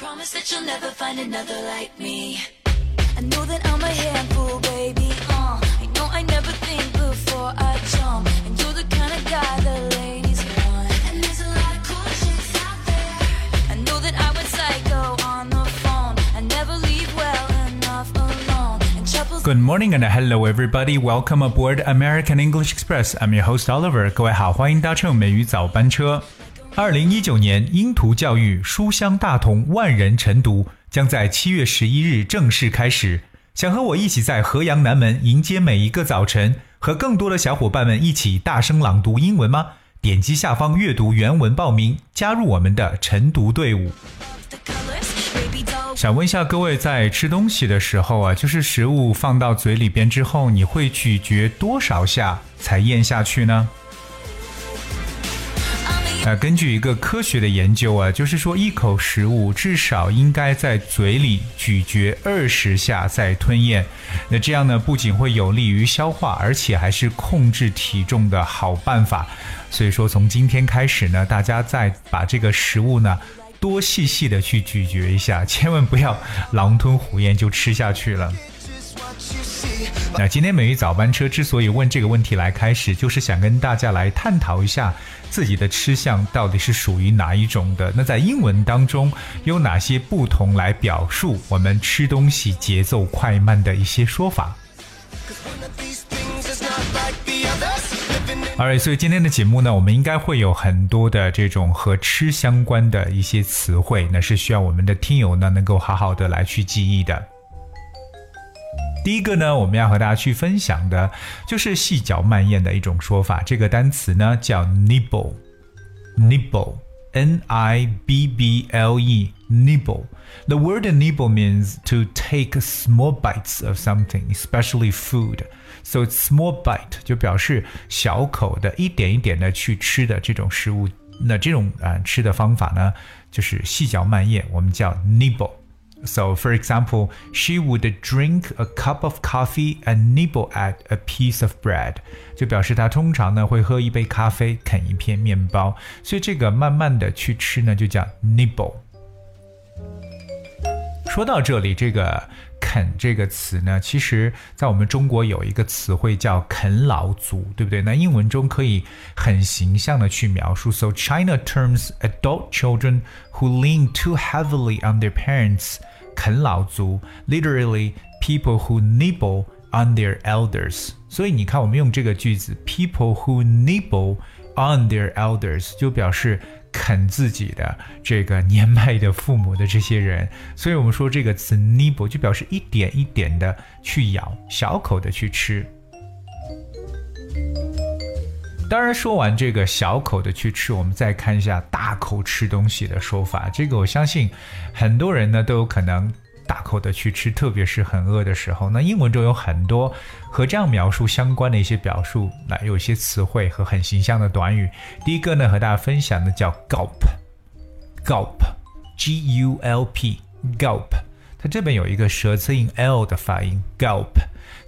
Promise that you'll never find another like me. I know that I'm a handful, baby. Uh, I know I never think before I jump. And you're the kind of guy the ladies want. And there's a lot of cool chicks out there. I know that I went psycho on the phone. I never leave well enough alone. And troubles. Good morning and hello everybody. Welcome aboard American English Express. I'm your host Oliver. 各位好，欢迎搭乘美语早班车。 二零一九年英图教育书香大同万人晨读将在七月十一日正式开始。想和我一起在河阳南门迎接每一个早晨，和更多的小伙伴们一起大声朗读英文吗？点击下方阅读原文报名，加入我们的晨读队伍。想问一下各位，在吃东西的时候啊，就是食物放到嘴里边之后，你会咀嚼多少下才咽下去呢？呃，根据一个科学的研究啊，就是说一口食物至少应该在嘴里咀嚼二十下再吞咽。那这样呢，不仅会有利于消化，而且还是控制体重的好办法。所以说，从今天开始呢，大家再把这个食物呢多细细的去咀嚼一下，千万不要狼吞虎咽就吃下去了。那今天美玉早班车之所以问这个问题来开始，就是想跟大家来探讨一下自己的吃相到底是属于哪一种的。那在英文当中有哪些不同来表述我们吃东西节奏快慢的一些说法？All right，所以今天的节目呢，我们应该会有很多的这种和吃相关的一些词汇，那是需要我们的听友呢能够好好的来去记忆的。第一个呢，我们要和大家去分享的就是细嚼慢咽的一种说法。这个单词呢叫 nibble，nibble，n i b b l e，nibble。The word nibble means to take small bites of something, especially food. So it's small bite 就表示小口的、一点一点的去吃的这种食物。那这种啊、呃、吃的方法呢，就是细嚼慢咽，我们叫 nibble。 So, for example, she would drink a cup of coffee and nibble at a piece of bread，就表示她通常呢会喝一杯咖啡，啃一片面包。所以这个慢慢的去吃呢，就叫 nibble。说到这里，这个“啃”这个词呢，其实在我们中国有一个词汇叫“啃老族”，对不对？那英文中可以很形象的去描述。So China terms adult children who lean too heavily on their parents 啃老族，literally people who nibble on their elders。所以你看，我们用这个句子，people who nibble on their elders，就表示啃自己的这个年迈的父母的这些人。所以我们说这个词 nibble 就表示一点一点的去咬，小口的去吃。当然，说完这个小口的去吃，我们再看一下大口吃东西的说法。这个我相信很多人呢都有可能大口的去吃，特别是很饿的时候。那英文中有很多和这样描述相关的一些表述，那有一些词汇和很形象的短语。第一个呢，和大家分享的叫 gulp，gulp，g u l p，gulp。它这边有一个舌侧音 l 的发音，gulp。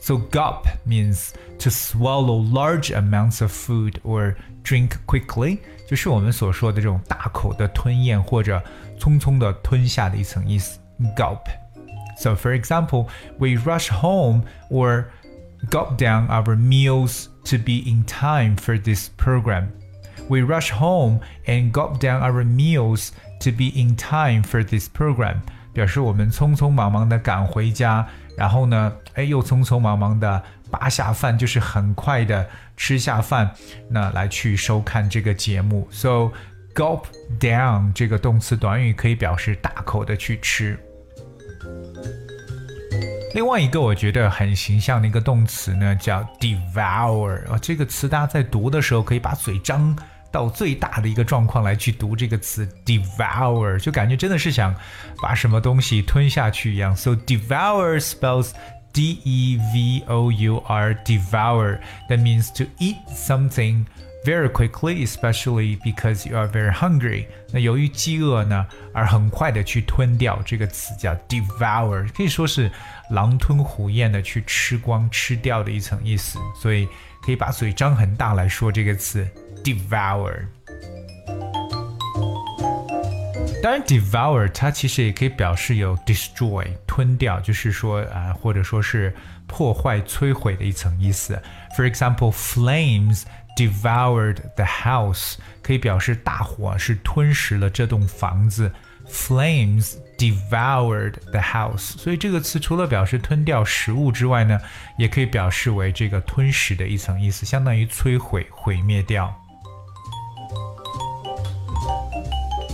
So gulp means to swallow large amounts of food or drink quickly，就是我们所说的这种大口的吞咽或者匆匆的吞下的一层意思。Gulp. So for example, we rush home or gulp down our meals to be in time for this program. We rush home and gulp down our meals to be in time for this program. 表示我们匆匆忙忙的赶回家， 然后呢，哎，又匆匆忙忙的扒下饭，就是很快的吃下饭，那来去收看这个节目。So gulp down 这个动词短语可以表示大口的去吃。另外一个我觉得很形象的一个动词呢，叫 devour 啊，这个词大家在读的时候可以把嘴张。到最大的一个状况来去读这个词 devour，就感觉真的是想把什么东西吞下去一样。So devour spells D E V O U R devour. That means to eat something very quickly, especially because you are very hungry. 那由于饥饿呢，而很快的去吞掉这个词叫 devour，可以说是狼吞虎咽的去吃光吃掉的一层意思。所以可以把嘴张很大来说这个词 devour。 当然，devour 它其实也可以表示有 destroy 吞掉，就是说啊，或者说是破坏、摧毁的一层意思。For example, flames devoured the house 可以表示大火是吞噬了这栋房子。Flames devoured the house，所以这个词除了表示吞掉食物之外呢，也可以表示为这个吞食的一层意思，相当于摧毁、毁灭掉。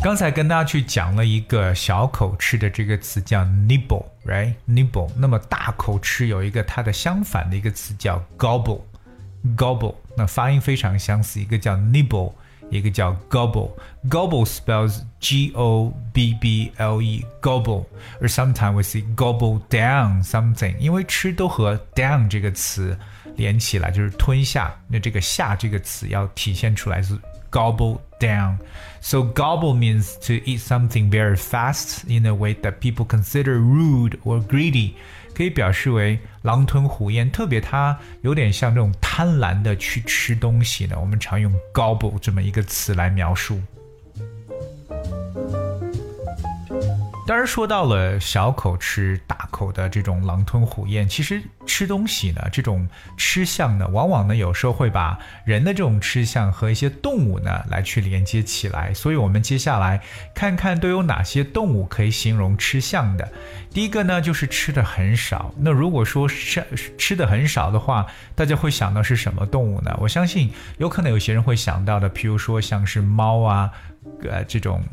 刚才跟大家去讲了一个小口吃的这个词叫 nibble，right？nibble。那么大口吃有一个它的相反的一个词叫 gobble，gobble。那发音非常相似，一个叫 nibble，一个叫 gobble。gobble spells G O B B L E，gobble。而 sometimes we say gobble down something，因为吃都和 down 这个词连起来，就是吞下。那这个下这个词要体现出来是。gobble down. So gobble means to eat something very fast in a way that people consider rude or greedy. 可以表示为狼吞虎咽，特别它有点像这种贪婪的去吃东西呢。我们常用 gobble 这么一个词来描述。当然，说到了小口吃大口的这种狼吞虎咽，其实吃东西呢，这种吃相呢，往往呢有时候会把人的这种吃相和一些动物呢来去连接起来。所以，我们接下来看看都有哪些动物可以形容吃相的。第一个呢，就是吃的很少。那如果说吃吃的很少的话，大家会想到是什么动物呢？我相信有可能有些人会想到的，譬如说像是猫啊，呃，这种。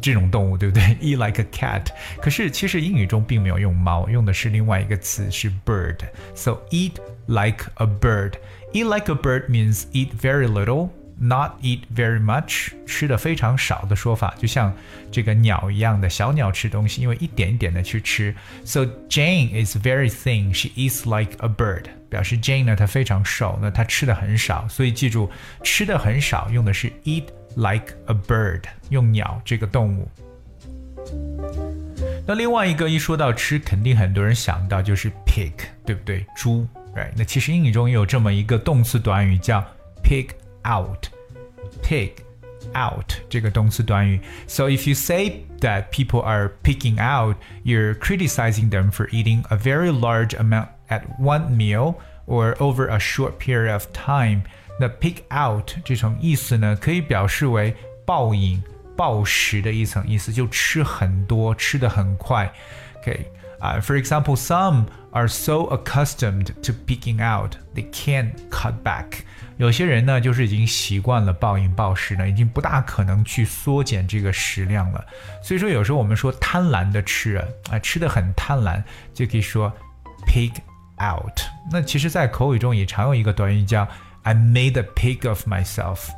这种动物，对不对？Eat like a cat。可是其实英语中并没有用猫，用的是另外一个词是 bird。So eat like a bird. Eat like a bird means eat very little, not eat very much。吃的非常少的说法，就像这个鸟一样的小鸟吃东西，因为一点一点的去吃。So Jane is very thin. She eats like a bird. 表示 Jane 呢，她非常瘦，那她吃的很少。所以记住，吃的很少用的是 eat。 like a bird，用鸟这个动物。那另外一个一说到吃，肯定很多人想到就是 pig，对不对？猪，right？那其实英语中也有这么一个动词短语叫 pig out，pig out 这个动词短语。So if you say that people are picking out, you're criticizing them for eating a very large amount at one meal or over a short period of time. 那 pick out 这种意思呢，可以表示为暴饮暴食的一层意思，就吃很多，吃的很快。OK 啊、for example, some are so accustomed to picking out they can't cut back。有些人呢，就是已经习惯了暴饮暴食呢，已经不大可能去缩减这个食量了。所以说，有时候我们说贪婪的吃啊，啊，吃的很贪婪，就可以说 pick out。那其实，在口语中也常用一个短语叫 I made a pig of myself.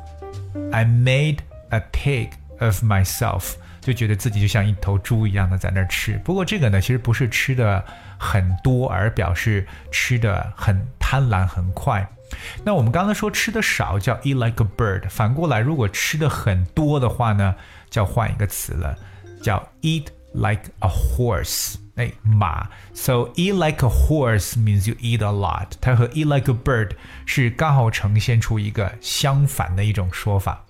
I made a pig of myself，就觉得自己就像一头猪一样的在那儿吃。不过这个呢，其实不是吃的很多，而表示吃的很贪婪、很快。那我们刚才说吃的少叫 eat like a bird，反过来如果吃的很多的话呢，就要换一个词了，叫 eat like a horse。哎，马。So eat like a horse means you eat a lot。它和 eat like a bird 是刚好呈现出一个相反的一种说法。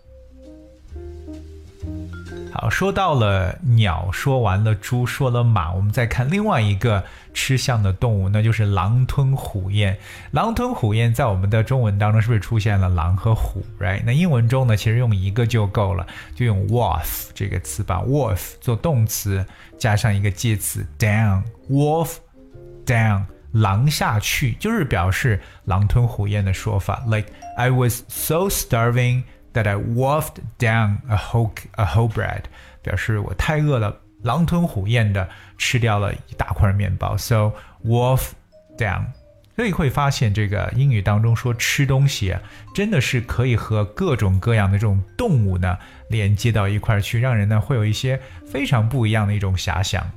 好，说到了鸟，说完了猪，说了马，我们再看另外一个吃相的动物，那就是狼吞虎咽。狼吞虎咽在我们的中文当中是不是出现了狼和虎？Right？那英文中呢，其实用一个就够了，就用 wolf 这个词，把 wolf 做动词，加上一个介词 down，wolf down，狼下去，就是表示狼吞虎咽的说法。Like I was so starving。That I wolfed down a whole a whole bread，表示我太饿了，狼吞虎咽的吃掉了一大块面包。So wolf down，所以会发现这个英语当中说吃东西啊，真的是可以和各种各样的这种动物呢连接到一块去，让人呢会有一些非常不一样的一种遐想。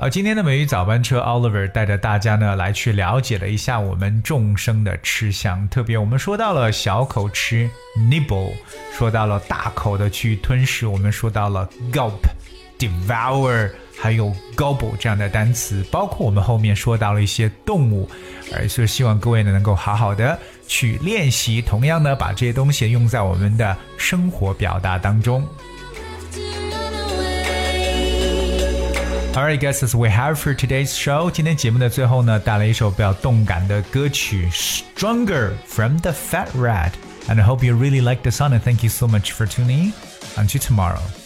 好，今天的美语早班车，Oliver 带着大家呢来去了解了一下我们众生的吃相，特别我们说到了小口吃 nibble，说到了大口的去吞噬，我们说到了 gulp，devour，还有 gobble 这样的单词，包括我们后面说到了一些动物，而是希望各位呢能够好好的去练习，同样呢，把这些东西用在我们的生活表达当中。Alright, guys, as we have for today's show，今天节目的最后呢，带来一首比较动感的歌曲《Stronger》from the Fat Rat。And I hope you really like the song and thank you so much for tuning in. Until tomorrow.